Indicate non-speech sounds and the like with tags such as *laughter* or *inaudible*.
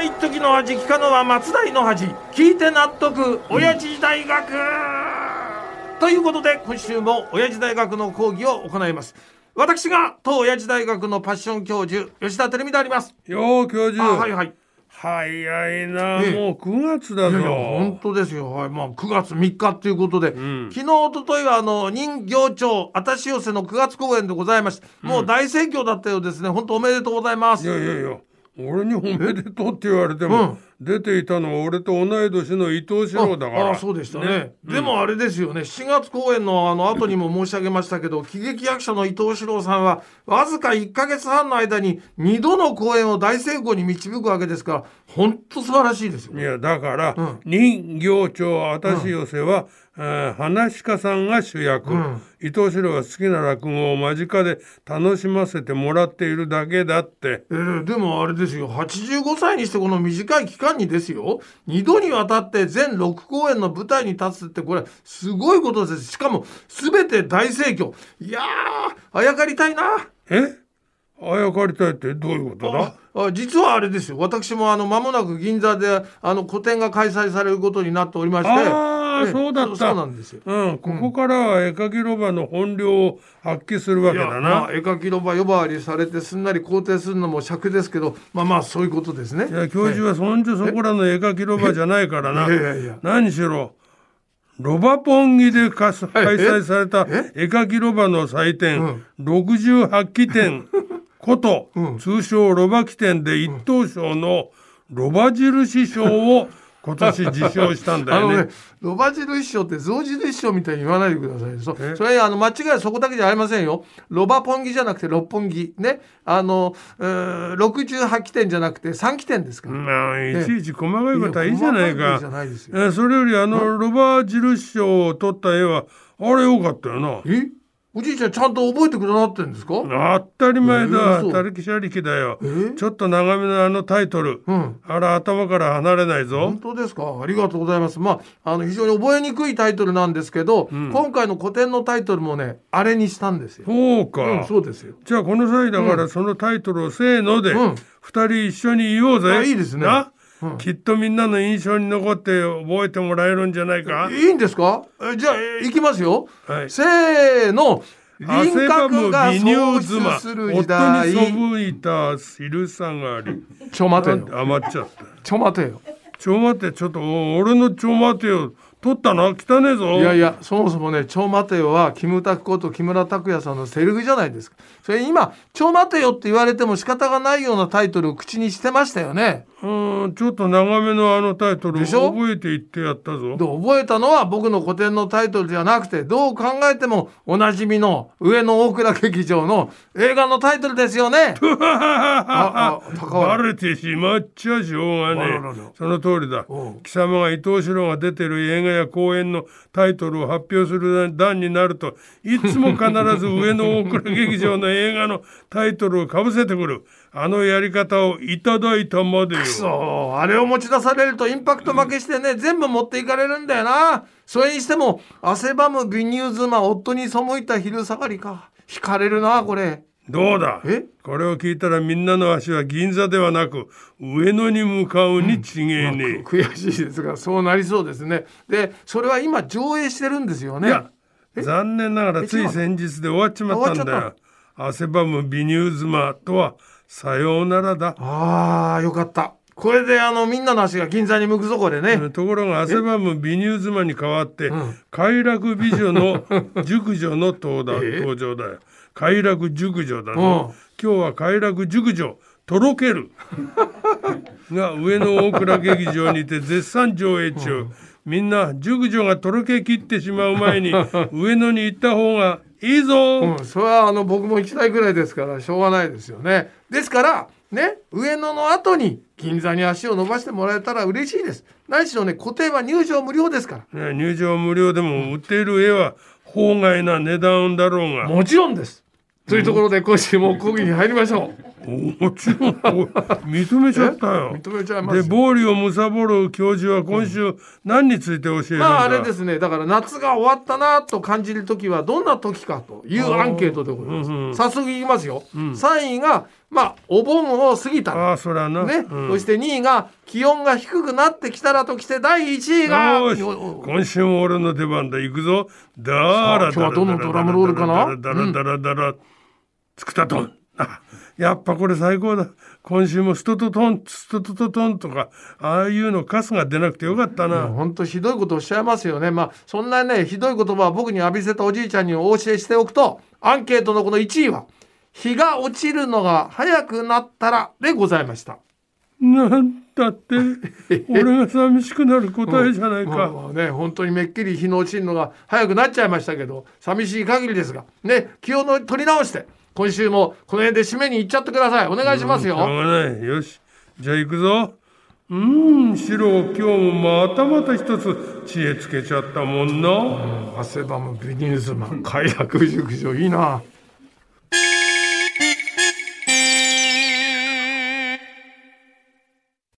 は一時の味聞かぬは松代の恥聞いて納得親父大学、ということで今週も親父大学の講義を行います。私が当親父大学のパッション教授吉田照美であります。よう教授。あはいはい。早いな、ええ。もう9月だぞ。いやいや本当ですよ、はいまあ、9月3日ということで、ん。昨日一昨日はあの人形町あたし寄せの9月公演でございまして、もう大盛況だったようですね。本当おめでとうございます。いやいやいや俺におめでとうって言われても、出ていたのは俺と同い年の伊藤四郎だから。ああそうでしたね。でもあれですよね。7月公演のあの後にも申し上げましたけど喜劇役者の伊藤四郎さんはわずか1か月半の間に2度の公演を大成功に導くわけですから本当素晴らしいですよいやだから、ん。人形町あたし寄せは、えー話家さんが主役、ん。伊藤四郎が好きな落語を間近で楽しませてもらっているだけだって。えーでもあれですよ。85歳にしてこの短い期間にですよ。2度にわたって全6公演の舞台に立つってこれすごいことです。しかも全て大盛況。いやーあやかりたいな。え？あやかりたいってどういうことだ？ああ実はあれですよ。私もあの間もなく銀座であの個展が開催されることになっておりましてそうだった。そうなんですよ。うん、ここからは絵描きロバの本領を発揮するわけだな。まあ絵描きロバ呼ばわりされてすんなり肯定するのも尺ですけどまあまあそういうことですね。いや教授はそんじょそこらの絵描きロバじゃないからな。何しろロバポンギで開催された絵描きロバの祭典、68期展 *laughs* こと、通称ロバ記展で一等賞のロバ印賞を今年受賞したんだよね。あのね。、ロバ印賞って象印賞みたいに言わないでくださいそそれあの間違いはそこだけじゃありませんよ。ロバポンギじゃなくて六本木ね。あの、えー、68期点じゃなくて3期点ですから、まあいちいち細かいことはいいじゃないか。いいえーそれよりあのロバ印賞を取った絵はあれよかったよな。え？おじいちゃんちゃんと覚えてくださってるんですか？当たり前だ。たるきしゃりきだよ。えちょっと長めのあのタイトル。うん。あれ頭から離れないぞ。本当ですか？ありがとうございます。まああの非常に覚えにくいタイトルなんですけど、今回の古典のタイトルもねあれにしたんですよ、そうか、うん、そうですよ。じゃあこの際だからそのタイトルをせーのでうん。二人一緒に言おうぜ、あいいですね。な、うん。きっとみんなの印象に残って覚えてもらえるんじゃないか？いいんですか？えじゃあえいきますよ、はい。せーの。輪郭が喪失する夫に時代。そぶいた昼下がり。ちょ待てよ。余っちゃった。ちょ待てよ。ちょ待ってちょっとお俺のちょ待てよ。取ったな？汚ねえぞ。いやいやそもそもね「ちょ待てよ」はキムタクこと木村拓哉さんのセリフじゃないですか。それ今「ちょ待てよ」って言われても仕方がないようなタイトルを口にしてましたよねうんちょっと長めのあのタイトルでしょ？覚えて言ってやったぞ。で覚えたのは僕の古典のタイトルじゃなくてどう考えてもおなじみの上野大倉劇場の映画のタイトルですよね。*laughs* ああ高バ原レてしまっちゃしょうがねその通りだ。貴様が伊藤四郎が出てる映画や公演のタイトルを発表する段になるといつも必ず上野大倉劇場の映画のタイトルをかぶせてくるあのやり方をいただいたまでよ。そうあれを持ち出されるとインパクト負けしてね全部持っていかれるんだよな。それにしても汗ばむ美乳妻夫に背いた昼下がりか。惹かれるなこれ。どうだ？え？これを聞いたらみんなの足は銀座ではなく上野に向かうに違えねえ、悔しいですがそうなりそうですね。でそれは今上映してるんですよね。いや残念ながらつい先日で終わっちまったんだよ。汗ばむ美乳妻とはさようならだ。あーよかった。これであのみんなの足が銀座に向くぞこれね、ところが汗ばむ美乳妻に代わって、ん。快楽美女の *laughs* 熟女の登だえ登場だよ。快楽熟女だうん。ぞ、今日は快楽熟女とろけるが上野大倉劇場にて絶賛上映中、みんな熟女がとろけきってしまう前に *laughs* 上野に行った方がいいぞ、うん、それはあの僕も1台ぐらいですからしょうがないですよね。ですからね上野の後に銀座に足を伸ばしてもらえたら嬉しいです。何しろね固定は入場無料ですから。ね入場無料でも売っている絵は法外な値段だろうが。もちろんです。というところで今週も講義に入りましょうもちろん。認めちゃったよ。認めちゃいますで暴利を貪る教授は今週何について教えるんだ、まああれですね。だから夏が終わったなと感じる時はどんな時かというアンケートでございます、うんうん早速いきますよ、3位がまあお盆を過ぎたらああそりゃな、ね、うん。そして2位が気温が低くなってきたらときて第1位が今週も俺の出番だ。行くぞ。だあら今日はどのドラムロールかな？だらだらだらつくたとん。あやっぱこれ最高だ。今週もストトトンストトトトンとかああいうのカスが出なくてよかったな、本当ひどいことをおっしゃいますよね。まあそんなねひどい言葉を僕に浴びせたおじいちゃんにお教えしておくとアンケートのこの1位は日が落ちるのが早くなったらでございました。なんだって *laughs* 俺が寂しくなる答えじゃないか、まあまあね本当にめっきり日の落ちるのが早くなっちゃいましたけど寂しい限りですがね気をの取り直して今週もこの辺で締めに行っちゃってください。お願いしますよ、しょうがない。よし。じゃあ行くぞ。うーんシロ今日もまたまた一つ知恵つけちゃったもんな、汗ばむビニーズマン。*laughs* 快楽熟女いいな